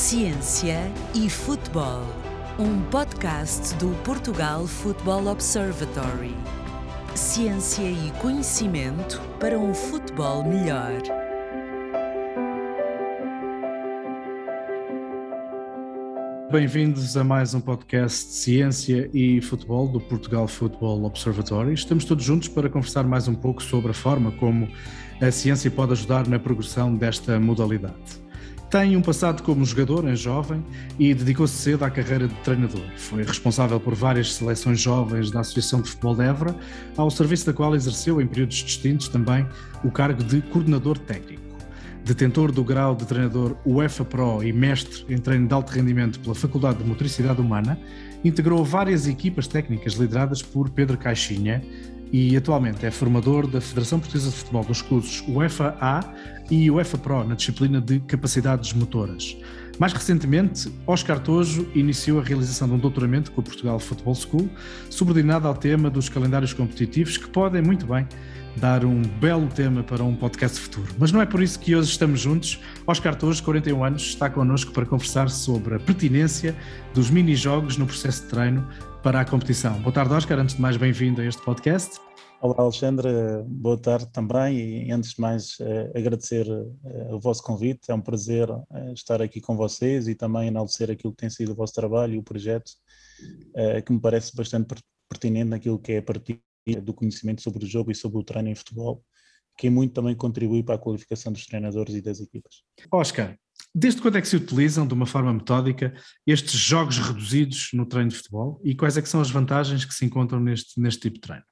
Ciência e Futebol, um podcast do Portugal Football Observatory. Ciência e conhecimento para um futebol melhor. Bem-vindos a mais um podcast de Ciência e Futebol do Portugal Football Observatory. Estamos todos juntos para conversar mais um pouco sobre a forma como a ciência pode ajudar na progressão desta modalidade. Tem um passado como jogador em jovem e dedicou-se cedo à carreira de treinador. Foi responsável por várias seleções jovens da Associação de Futebol de Évora, ao serviço da qual exerceu em períodos distintos também o cargo de coordenador técnico. Detentor do grau de treinador UEFA Pro e mestre em treino de alto rendimento pela Faculdade de Motricidade Humana, integrou várias equipas técnicas lideradas por Pedro Caixinha, e atualmente é formador da Federação Portuguesa de Futebol dos cursos UEFA A e UEFA Pro na disciplina de capacidades motoras. Mais recentemente, Oscar Tojo iniciou a realização de um doutoramento com a Portugal Football School, subordinado ao tema dos calendários competitivos, que podem muito bem dar um belo tema para um podcast futuro. Mas não é por isso que hoje estamos juntos. Oscar Tojo, 41 anos, está connosco para conversar sobre a pertinência dos mini-jogos no processo de treino para a competição. Boa tarde, Oscar. Antes de mais, bem-vindo a este podcast. Olá, Alexandre. Boa tarde também. E antes de mais, eh, agradecer eh, o vosso convite. É um prazer eh, estar aqui com vocês e também enaltecer aquilo que tem sido o vosso trabalho e o projeto, que me parece bastante pertinente naquilo que é a partir do conhecimento sobre o jogo e sobre o treino em futebol, que muito também contribui para a qualificação dos treinadores e das equipas. Oscar, Desde quando é que se utilizam de uma forma metódica estes jogos reduzidos no treino de futebol e quais é são as vantagens que se encontram neste, neste tipo de treino?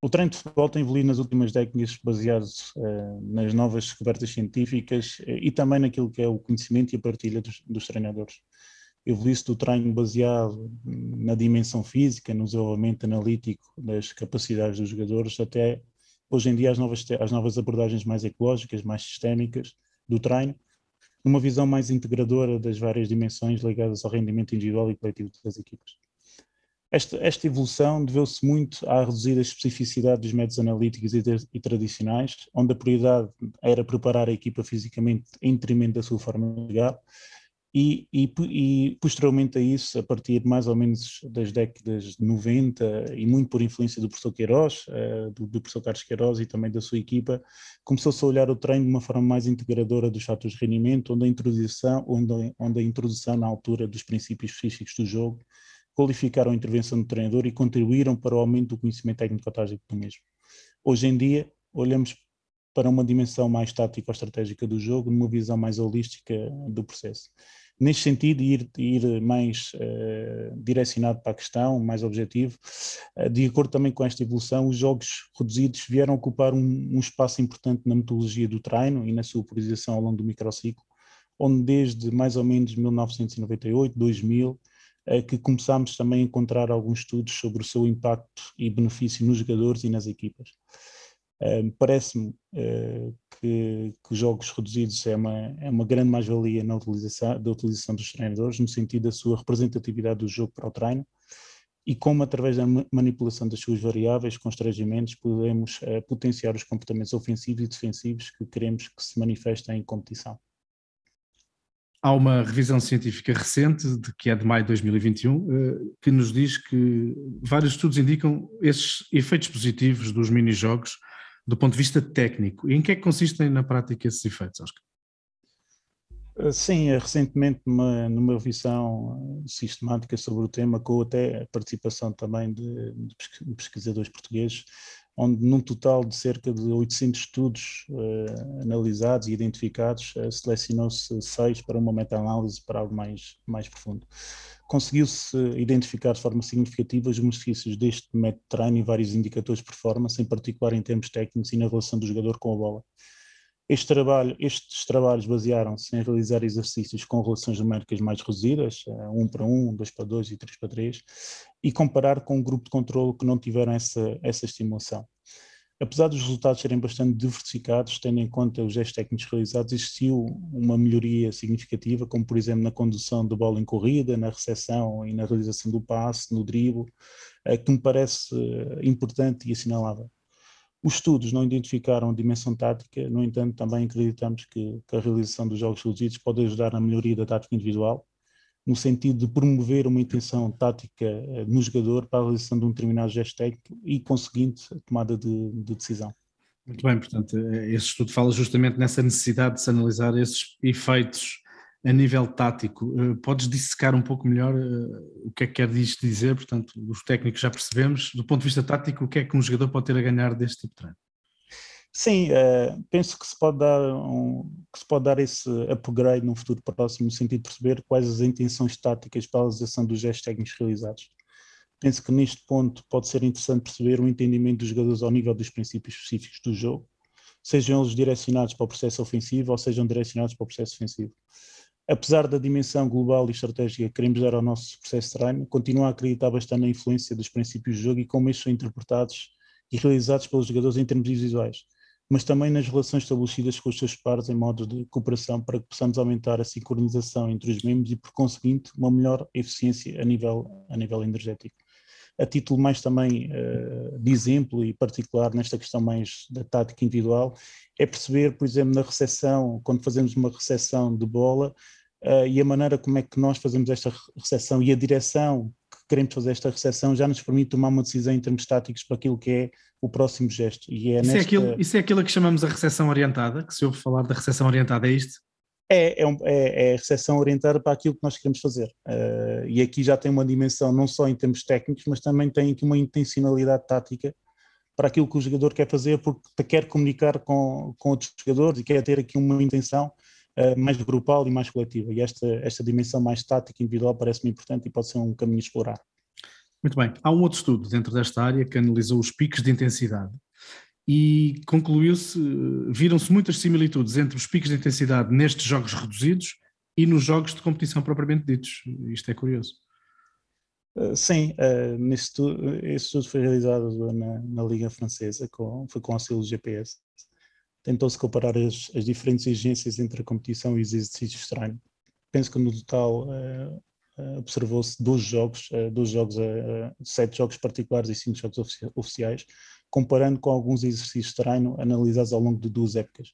O treino de futebol tem evoluído nas últimas décadas baseado uh, nas novas descobertas científicas uh, e também naquilo que é o conhecimento e a partilha dos, dos treinadores. Evoluiu-se do treino baseado na dimensão física, no desenvolvimento analítico das capacidades dos jogadores, até hoje em dia as novas, as novas abordagens mais ecológicas, mais sistémicas do treino, numa visão mais integradora das várias dimensões ligadas ao rendimento individual e coletivo das equipas. Esta, esta evolução deveu-se muito à reduzida especificidade dos métodos analíticos e, de, e, tradicionais, onde a prioridade era preparar a equipa fisicamente em detrimento da sua forma jogar, e, e, e, posteriormente a isso, a partir mais ou menos das décadas de 90, e muito por influência do professor Queiroz, uh, do, do, professor Carlos Queiroz e também da sua equipa, começou-se a olhar o treino de uma forma mais integradora dos fatores de rendimento, onde a introdução, onde, onde a introdução na altura dos princípios físicos do jogo qualificaram a intervenção do treinador e contribuíram para o aumento do conhecimento técnico-tático do mesmo. Hoje em dia, olhamos para uma dimensão mais tática ou estratégica do jogo, numa visão mais holística do processo. Neste sentido, ir, ir mais uh, direcionado para a questão, mais objetivo, uh, de acordo também com esta evolução, os jogos reduzidos vieram ocupar um, um espaço importante na metodologia do treino e na sua utilização ao longo do microciclo, onde desde mais ou menos 1998, 2000, uh, que começámos também a encontrar alguns estudos sobre o seu impacto e benefício nos jogadores e nas equipas. Uh, Parece-me uh, que, que, os jogos reduzidos é uma, é uma grande mais-valia na utilização, da utilização dos treinadores, no sentido da sua representatividade do jogo para o treino, e como através da manipulação das suas variáveis, constrangimentos, podemos uh, potenciar os comportamentos ofensivos e defensivos que queremos que se manifestem em competição. Há uma revisão científica recente, de, que é de maio de 2021, que nos diz que vários estudos indicam esses efeitos positivos dos mini-jogos do ponto de vista técnico. E em que é que consistem na prática esses efeitos, Oscar? Eh, sim, eh, recentemente numa, numa revisão eh, sistemática sobre o tema, com até a participação também de, de pesquisadores portugueses, onde num total de cerca de 800 estudos uh, analisados e identificados, uh, selecionou-se seis para uma meta-análise para algo mais, mais profundo conseguiu-se identificar de forma significativa os benefícios deste método de treino e vários indicadores de performance, em particular em termos técnicos e na relação do jogador com a bola. Este trabalho, estes trabalhos basearam-se em realizar exercícios com relações numéricas mais reduzidas, 1 para 1, 2 para 2 e 3 para 3, e comparar com um grupo de controle que não tiveram essa, essa estimulação. Apesar dos resultados serem bastante diversificados, tendo em conta os gestos técnicos realizados, existiu uma melhoria significativa, como por exemplo na condução da bola em corrida, na recepção e na realização do passe, no drible, eh, que me parece eh, importante e assinalável. Os estudos não identificaram a dimensão tática, no entanto, também acreditamos que, que a realização dos jogos reduzidos pode ajudar na melhoria da tática individual, no sentido de promover uma intenção tática eh, no jogador para a realização de um determinado gesto técnico e, conseguinte, a tomada de, de decisão. Muito bem, portanto, eh, esse estudo fala justamente nessa necessidade de se analisar esses efeitos a nível tático. Eh, podes dissecar um pouco melhor o que é que quer dizer? Portanto, os técnicos já percebemos, do ponto de vista tático, o que é que um jogador pode ter a ganhar deste tipo de treino? Sim, uh, penso que se, pode dar um, que se pode dar esse upgrade no futuro próximo, no sentido de perceber quais as intenções táticas para a realização dos gestos técnicos realizados. Penso que neste ponto pode ser interessante perceber o entendimento dos jogadores ao nível dos princípios específicos do jogo, sejam eles direcionados para o processo ofensivo ou sejam direcionados para o processo ofensivo. Apesar da dimensão global e estratégica que queremos dar ao nosso processo de treino, continuo a acreditar bastante na influência dos princípios do jogo e como estes são interpretados e realizados pelos jogadores em termos visuais mas também nas relações estabelecidas com os seus pares em modos de cooperação para que possamos aumentar a sincronização entre os membros e, por conseguinte, uma melhor eficiência a nível, a nível energético. A título mais também uh, de exemplo e particular nesta questão mais da tática individual, é perceber, por exemplo, na recepção, quando fazemos uma recepção de bola, uh, e a maneira como é que nós fazemos esta recepção e a direção queremos fazer esta recepção já nos permite tomar uma decisão em termos táticos para aquilo que é o próximo gesto. E é isso, nesta... é aquilo, isso é aquilo que chamamos a recepção orientada, que se ouve falar da recepção orientada, é isto? É, é, é, é, a recepção orientada para aquilo que nós queremos fazer. Uh, e aqui já tem uma dimensão não só em termos técnicos, mas também tem aqui uma intencionalidade tática para aquilo que o jogador quer fazer, porque quer comunicar com, com outros jogadores e quer ter aqui uma intenção uh, mais grupal e mais coletiva. E esta, esta dimensão mais tática individual parece-me importante e pode ser um caminho a explorar. Muito bem. Há um outro estudo dentro desta área que analisou os picos de intensidade e concluiu-se, viram-se muitas similitudes entre os picos de intensidade nestes jogos reduzidos e nos jogos de competição propriamente ditos. Isto é curioso. Uh, sim, nesse estudo, esse estudo foi realizado na, na Liga Francesa, com, foi com auxílio do GPS. Tentou-se comparar as, as, diferentes exigências entre a competição e os exercícios de treino. Penso que no total uh, observou-se 12 jogos, uh, 12 jogos, uh, 7 jogos particulares e 5 jogos ofici oficiais, comparando com alguns exercícios de treino analisados ao longo de duas épocas,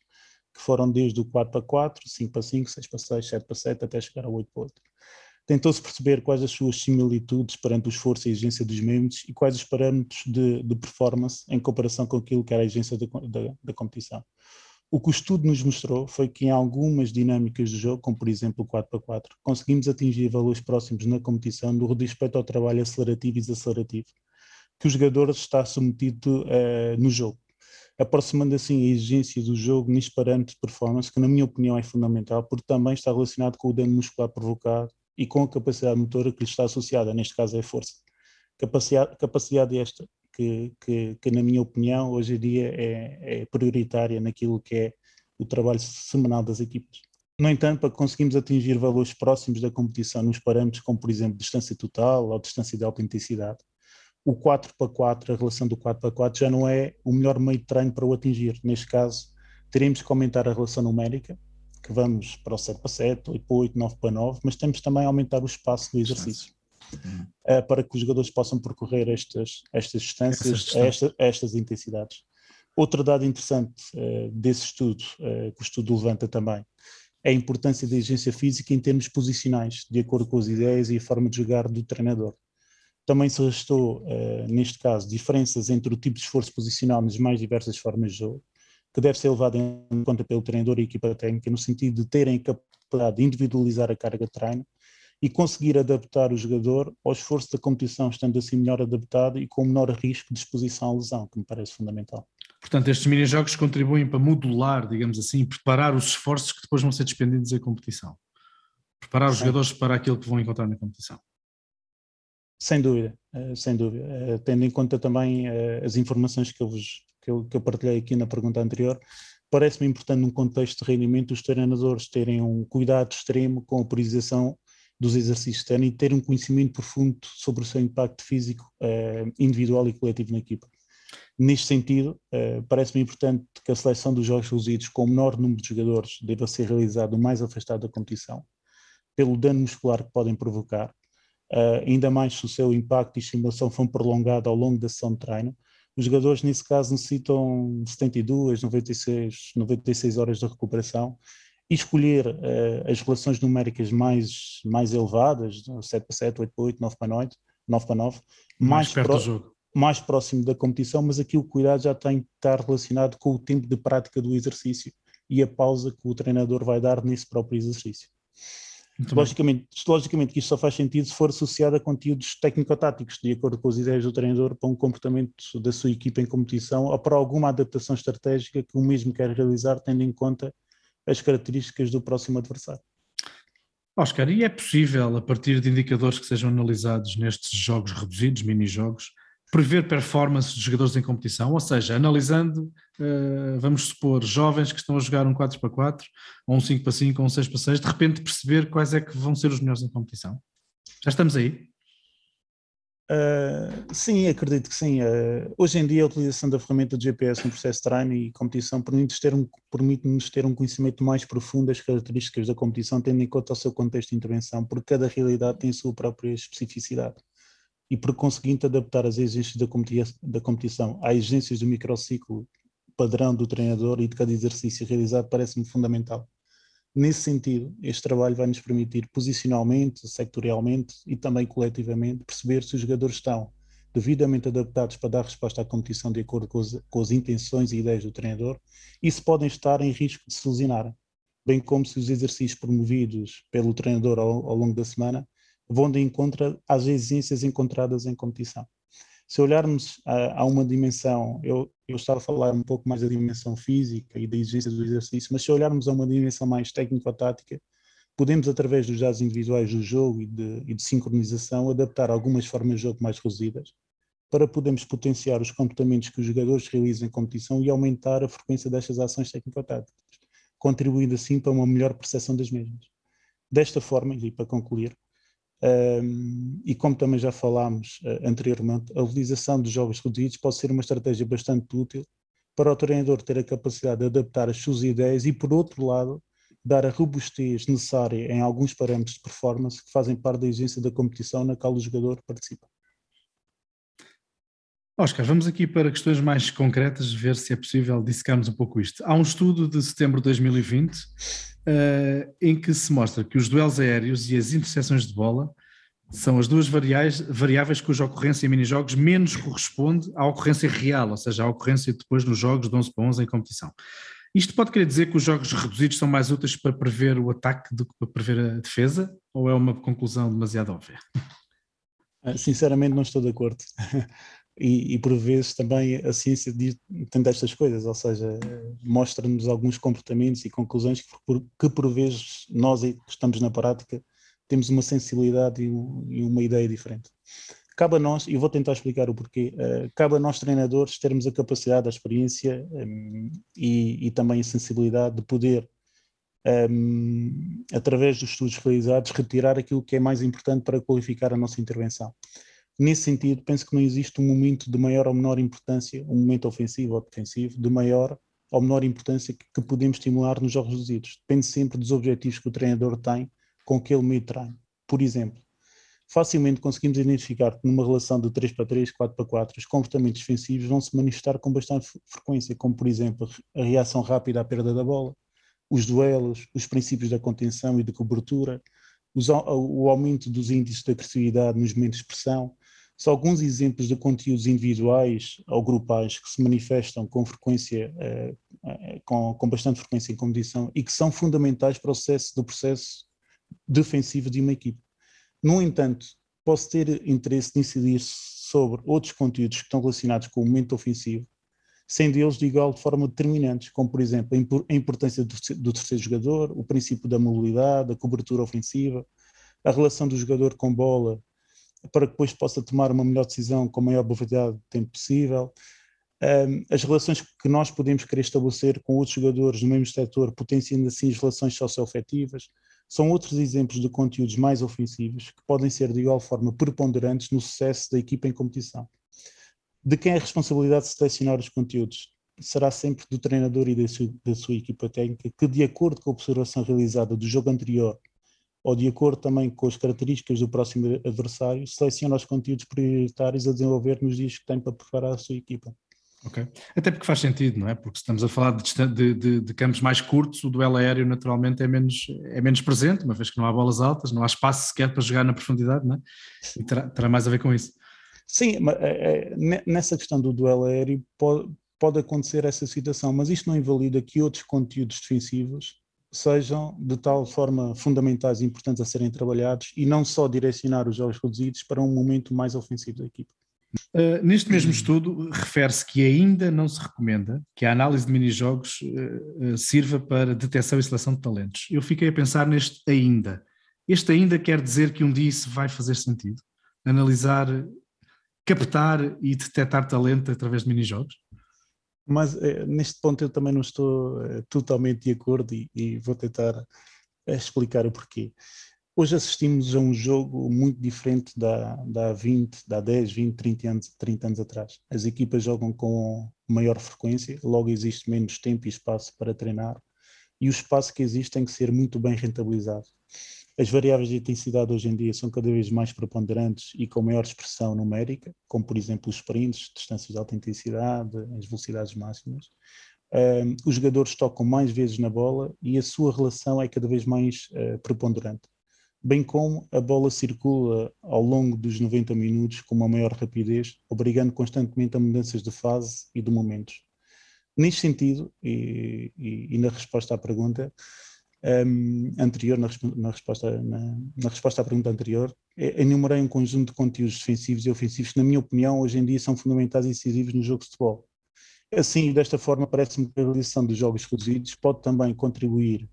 que foram desde o 4 para 4, 5 para 5, 6 para 6, 7 para 7, até chegar ao 8 para 8. Tentou-se perceber quais as suas similitudes perante o esforço e a exigência dos membros e quais os parâmetros de, de performance em comparação com aquilo que era a exigência da, da competição. O que o estudo nos mostrou foi que em algumas dinâmicas do jogo, como por exemplo o 4x4, conseguimos atingir valores próximos na competição no respeito ao trabalho acelerativo e desacelerativo, que o jogador está submetido uh, no jogo, aproximando assim a exigência do jogo neste parâmetro de performance, que na minha opinião é fundamental, porque também está relacionado com o dano muscular provocado e com a capacidade motora que lhe está associada, neste caso é a força. Capacidade, capacidade esta que, que, que, na minha opinião, hoje em dia é, é, prioritária naquilo que é o trabalho semanal das equipas. No entanto, para conseguirmos atingir valores próximos da competição nos parâmetros como, por exemplo, distância total ou distância de alta intensidade, o 4 para 4, a relação do 4 para 4 já não é o melhor meio de treino para o atingir. Neste caso, teremos que aumentar a relação numérica, que vamos para o 7 para 7, 8 para 8, 9 para 9, mas temos também a aumentar o espaço do exercício uh, para que os jogadores possam percorrer estas, estas distâncias, esta, estas intensidades. Outro dado interessante uh, desse estudo, uh, que o estudo levanta também, é a importância da exigência física em termos posicionais, de acordo com as ideias e a forma de jogar do treinador. Também se restou, neste caso, diferenças entre o tipo de esforço posicional nas mais diversas formas de jogo, que deve ser levado em conta pelo treinador e equipa técnica, no sentido de terem a capacidade de individualizar a carga de treino e conseguir adaptar o jogador ao esforço da competição, estando assim melhor adaptado e com menor risco de exposição à lesão, que me parece fundamental. Portanto, estes mini-jogos contribuem para modular, digamos assim, preparar os esforços que depois vão ser despendidos em competição. Preparar os Sim. jogadores para aquilo que vão encontrar na competição. Sem dúvida, eh, sem dúvida. Eh, tendo em conta também eh, as informações que eu, vos, que eu, que eu partilhei aqui na pergunta anterior, parece-me importante num contexto de rendimento os treinadores terem um cuidado extremo com a priorização dos exercícios externos e ter um conhecimento profundo sobre o seu impacto físico uh, individual e coletivo na equipa. Neste sentido, uh, parece-me importante que a seleção dos jogos reduzidos com o menor número de jogadores deva ser realizada o mais afastado da competição, pelo dano muscular que podem provocar, uh, ainda mais se o seu impacto e estimulação for prolongado ao longo da sessão de treino, Os jogadores, nesse caso, necessitam 72, 96, 96 horas de recuperação e escolher uh, as relações numéricas mais, mais elevadas, 7 para 7, 8 para 8, 9 para 8, 9 para 9, mais, mais, perto do jogo. mais próximo da competição, mas aqui o cuidado já tem que estar relacionado com o tempo de prática do exercício e a pausa que o treinador vai dar nesse próprio exercício. Logicamente, logicamente que isto só faz sentido se for associado a conteúdos técnico-táticos, de acordo com as ideias do treinador, para um comportamento da sua equipa em competição ou para alguma adaptação estratégica que o mesmo quer realizar, tendo em conta as características do próximo adversário. Oscar, e é possível, a partir de indicadores que sejam analisados nestes jogos reduzidos, mini-jogos, prever performance de jogadores em competição, ou seja, analisando, uh, vamos supor, jovens que estão a jogar um 4 para 4, ou um 5 para 5, ou um 6 para 6, de repente perceber quais é que vão ser os melhores em competição? Já estamos aí? Uh, sim, acredito que sim. Uh, hoje em dia a utilização da ferramenta de GPS no processo de treino e competição permite-nos ter, um, permite ter um conhecimento mais profundo das características da competição, tendo em conta o seu contexto de intervenção, porque cada realidade tem a sua própria especificidade e, por conseguinte, adaptar as exigências da, da competição às exigências do microciclo padrão do treinador e de cada exercício realizado parece-me fundamental. Nesse sentido, este trabalho vai nos permitir posicionalmente, sectorialmente e também coletivamente perceber se os jogadores estão devidamente adaptados para dar resposta à competição de acordo com as, com as intenções e ideias do treinador e se podem estar em risco de se lesionarem, bem como se os exercícios promovidos pelo treinador ao, ao longo da semana vão de encontro às exigências encontradas em competição. Se olharmos a, a uma dimensão, eu, eu estava a falar um pouco mais da dimensão física e da exigência do exercício, mas se olharmos a uma dimensão mais técnico-tática, podemos, através dos dados individuais do jogo e de, e de sincronização, adaptar algumas formas de jogo mais reduzidas para podermos potenciar os comportamentos que os jogadores realizam em competição e aumentar a frequência destas ações técnico-táticas, contribuindo assim para uma melhor percepção das mesmas. Desta forma, e para concluir, um, e como também já falámos uh, anteriormente, a utilização de jogos reduzidos pode ser uma estratégia bastante útil para o treinador ter a capacidade de adaptar as suas ideias e, por outro lado, dar a robustez necessária em alguns parâmetros de performance que fazem parte da exigência da competição na qual o jogador participa. Oscar, vamos aqui para questões mais concretas, ver se é possível dissecarmos um pouco isto. Há um estudo de setembro de 2020 uh, em que se mostra que os duelos aéreos e as interseções de bola são as duas variáveis, variáveis cuja ocorrência em minijogos menos corresponde à ocorrência real, ou seja, à ocorrência depois nos jogos de 11 para 11 em competição. Isto pode querer dizer que os jogos reduzidos são mais úteis para prever o ataque do que para prever a defesa? Ou é uma conclusão demasiado óbvia? Ah, sinceramente, não estou de acordo. E, e, por vezes também a ciência diz, tem destas coisas, ou seja, mostra-nos alguns comportamentos e conclusões que por, que por vezes nós que estamos na prática temos uma sensibilidade e, e uma ideia diferente. Cabe a nós, e vou tentar explicar o porquê, uh, cabe a nós treinadores termos a capacidade, a experiência um, e, e, também a sensibilidade de poder, um, através dos estudos realizados, retirar aquilo que é mais importante para qualificar a nossa intervenção. Nesse sentido, penso que não existe um momento de maior ou menor importância, um momento ofensivo ou defensivo, de maior ou menor importância que, podemos estimular nos jogos reduzidos. Depende sempre dos objetivos que o treinador tem com aquele meio de treino. Por exemplo, facilmente conseguimos identificar que numa relação de 3 para 3, 4 para 4, os comportamentos defensivos vão se manifestar com bastante frequência, como por exemplo a reação rápida à perda da bola, os duelos, os princípios da contenção e de cobertura, o aumento dos índices de agressividade nos momentos de pressão, são alguns exemplos de conteúdos individuais ou grupais que se manifestam com frequência, eh, eh, com, com bastante frequência em competição e que são fundamentais para o sucesso do processo defensivo de uma equipe. No entanto, posso ter interesse de incidir sobre outros conteúdos que estão relacionados com o momento ofensivo, sendo eles de igual de forma determinantes, como por exemplo a importância do terceiro jogador, o princípio da mobilidade, a cobertura ofensiva, a relação do jogador com bola para que depois possa tomar uma melhor decisão com a maior probabilidade de tempo possível. As relações que nós podemos querer estabelecer com outros jogadores no mesmo setor, potenciando assim as relações socioafetivas, são outros exemplos de conteúdos mais ofensivos que podem ser de igual forma preponderantes no sucesso da equipa em competição. De quem é a responsabilidade de selecionar os conteúdos? Será sempre do treinador e da sua, da sua equipa técnica, que, de acordo com a observação realizada do jogo anterior ou de acordo também com as características do próximo adversário, seleciona os conteúdos prioritários a desenvolver nos dias que tem para preparar a sua equipa. Ok. Até porque faz sentido, não é? Porque estamos a falar de, de, de, campos mais curtos, o duelo aéreo naturalmente é menos, é menos presente, uma vez que não há bolas altas, não há espaço sequer para jogar na profundidade, não é? E terá, terá mais a ver com isso. Sim, mas é, é, nessa questão do duelo aéreo pode, pode acontecer essa situação, mas isto não invalida que outros conteúdos defensivos sejam de tal forma fundamentais e importantes a serem trabalhados e não só direcionar os jogos reduzidos para um momento mais ofensivo da equipe. Uh, neste mesmo estudo, refere-se que ainda não se recomenda que a análise de mini-jogos uh, sirva para detecção e seleção de talentos. Eu fiquei a pensar neste ainda. Este ainda quer dizer que um dia isso vai fazer sentido? Analisar, captar e detectar talento através de mini-jogos? Mas neste ponto eu também não estou totalmente de acordo e, e vou tentar explicar o porquê. Hoje assistimos a um jogo muito diferente da, da 20, da 10, 20, 30 anos, 30 anos atrás. As equipas jogam com maior frequência, logo existe menos tempo e espaço para treinar, e o espaço que existe tem que ser muito bem rentabilizado. As variáveis de intensidade hoje em dia são cada vez mais preponderantes e com maior expressão numérica, como por exemplo os sprints, distâncias de alta intensidade, as velocidades máximas. Os jogadores tocam mais vezes na bola e a sua relação é cada vez mais uh, preponderante bem como a bola circula ao longo dos 90 minutos com uma maior rapidez, obrigando constantemente a mudanças de fase e de momentos. Neste sentido, e, e, e na resposta à pergunta um, anterior, na, na, resposta, na, na, resposta à pergunta anterior, enumerei um conjunto de conteúdos defensivos e ofensivos que, na minha opinião, hoje em dia são fundamentais e decisivos no jogo de futebol. Assim, desta forma, parece-me que a realização dos jogos reduzidos pode também contribuir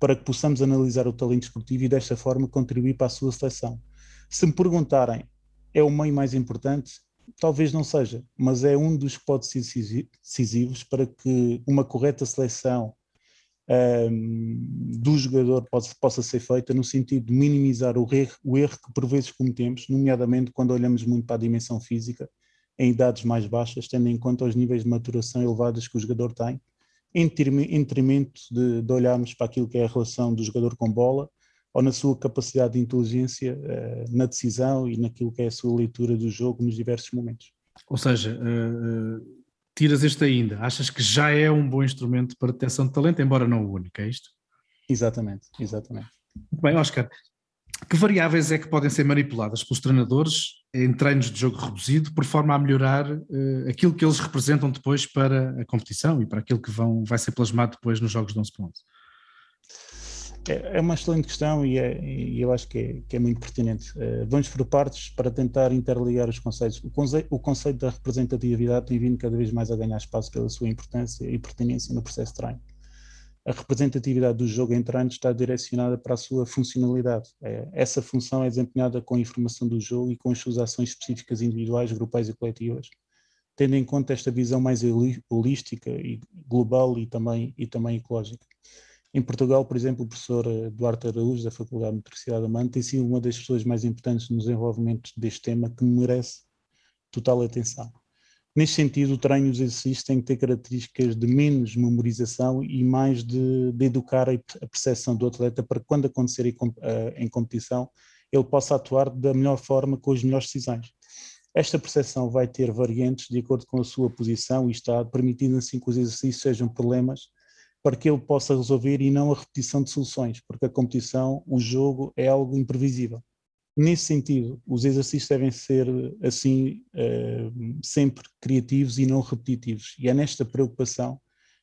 para que possamos analisar o talento esportivo e desta forma contribuir para a sua seleção. Se me perguntarem, é o meio mais importante? Talvez não seja, mas é um dos que pode ser decisivos para que uma correta seleção do jogador possa, possa, ser feita no sentido de minimizar o erro, o erro que por vezes cometemos, nomeadamente quando olhamos muito para a dimensão física, em idades mais baixas, tendo em conta os níveis de maturação elevados que o jogador tem em detrimento de, de, olharmos para aquilo que é a relação do jogador com bola ou na sua capacidade de inteligência uh, na decisão e naquilo que é a sua leitura do jogo nos diversos momentos. Ou seja, uh, tiras este ainda, achas que já é um bom instrumento para detecção de talento, embora não o único, é isto? Exatamente, exatamente. Muito bem, Oscar, que variáveis é que podem ser manipuladas pelos treinadores em treinos de jogo reduzido, por forma a melhorar uh, aquilo que eles representam depois para a competição e para aquilo que vão, vai ser plasmado depois nos jogos de 11 pontos? É, é uma excelente questão e, é, e eu acho que é, que é muito pertinente. Uh, vamos por partes para tentar interligar os conceitos. O, o conceito da representatividade tem vindo cada vez mais a ganhar espaço pela sua importância e pertinência no processo de treino a representatividade do jogo entrante está direcionada para a sua funcionalidade. É, essa função é desempenhada com a informação do jogo e com as suas ações específicas individuais, grupais e coletivas, tendo em conta esta visão mais holística e global e também, e também ecológica. Em Portugal, por exemplo, o professor eh, Duarte Araújo, da Faculdade de Metricidade da Man, tem sido uma das pessoas mais importantes no desenvolvimento deste tema que merece total atenção. Neste sentido, o treino e os exercícios têm que ter características de menos memorização e mais de, de educar a percepção do atleta para que quando acontecer eh, em competição ele possa atuar da melhor forma com as melhores decisões. Esta percepção vai ter variantes de acordo com a sua posição e estado, permitindo assim que os exercícios sejam problemas para que ele possa resolver e não a repetição de soluções, porque a competição, o jogo é algo imprevisível. Nesse sentido, os exercícios devem ser, assim, uh, sempre criativos e não repetitivos. E é nesta preocupação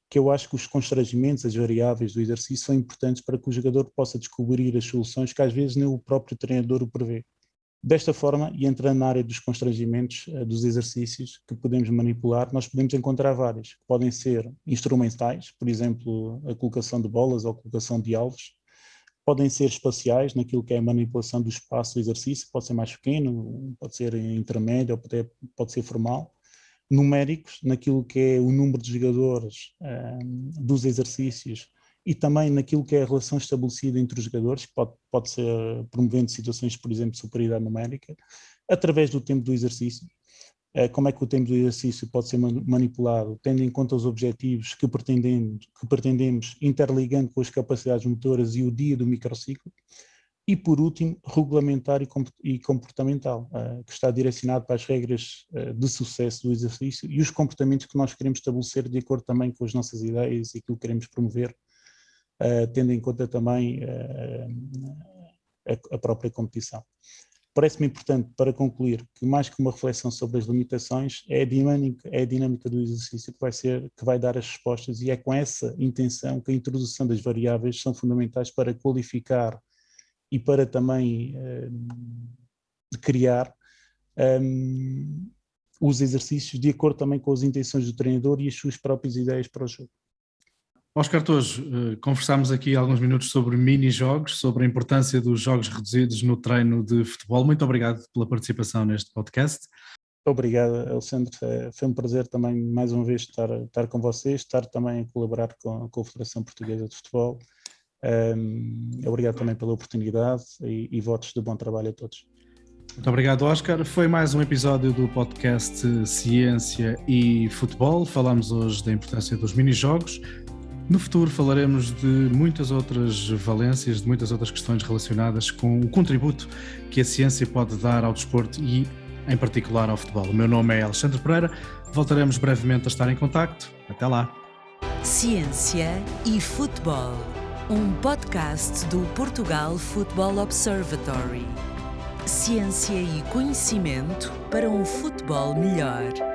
que eu acho que os constrangimentos, as variáveis do exercício são importantes para que o jogador possa descobrir as soluções que às vezes nem o próprio treinador o prevê. Desta forma, e entrando na área dos constrangimentos uh, dos exercícios que podemos manipular, nós podemos encontrar vários, que podem ser instrumentais, por exemplo, a colocação de bolas ou a colocação de alvos, podem ser espaciais naquilo que é a manipulação do espaço do exercício, pode ser mais pequeno, pode ser intermédio, ou pode, pode ser formal. Numéricos, naquilo que é o número de jogadores um, dos exercícios e também naquilo que é a relação estabelecida entre os jogadores, que pode, pode ser promovendo situações, por exemplo, de superioridade numérica, através do tempo do exercício, eh, como é que o tempo do exercício pode ser manipulado, tendo em conta os objetivos que pretendemos, que pretendemos interligando com as capacidades motoras e o dia do microciclo. e, por último, regulamentar e comportamental, uh, que está direcionado para as regras uh, de sucesso do exercício e os comportamentos que nós queremos estabelecer de acordo também com as nossas ideias e aquilo que queremos promover, tendo em conta também a, a, própria competição. Parece-me importante, para concluir, que mais que uma reflexão sobre as limitações, é a dinâmica, é a dinâmica do exercício que vai, ser, que vai dar as respostas e é com essa intenção que a introdução das variáveis são fundamentais para qualificar e para também criar um, os exercícios de acordo também com as intenções do treinador e as suas próprias ideias para o jogo. Oscar Tojo, uh, conversámos aqui alguns minutos sobre mini-jogos, sobre a importância dos jogos reduzidos no treino de futebol. Muito obrigado pela participação neste podcast. Obrigado, Alexandre. Foi um prazer também, mais uma vez, estar, estar com vocês, estar também a colaborar com, com a Federação Portuguesa de Futebol um, obrigado também pela oportunidade e, e votos de bom trabalho a todos. Muito obrigado, Oscar. Foi mais um episódio do podcast Ciência e Futebol. Falamos hoje da importância dos mini-jogos. No futuro falaremos de muitas outras valências, de muitas outras questões relacionadas com o contributo que a ciência pode dar ao desporto e, em particular, ao futebol. O meu nome é Alexandre Pereira. Voltaremos brevemente a estar em contacto. Até lá. Ciência e Futebol um podcast do Portugal Football Observatory. Ciência e conhecimento para um futebol melhor.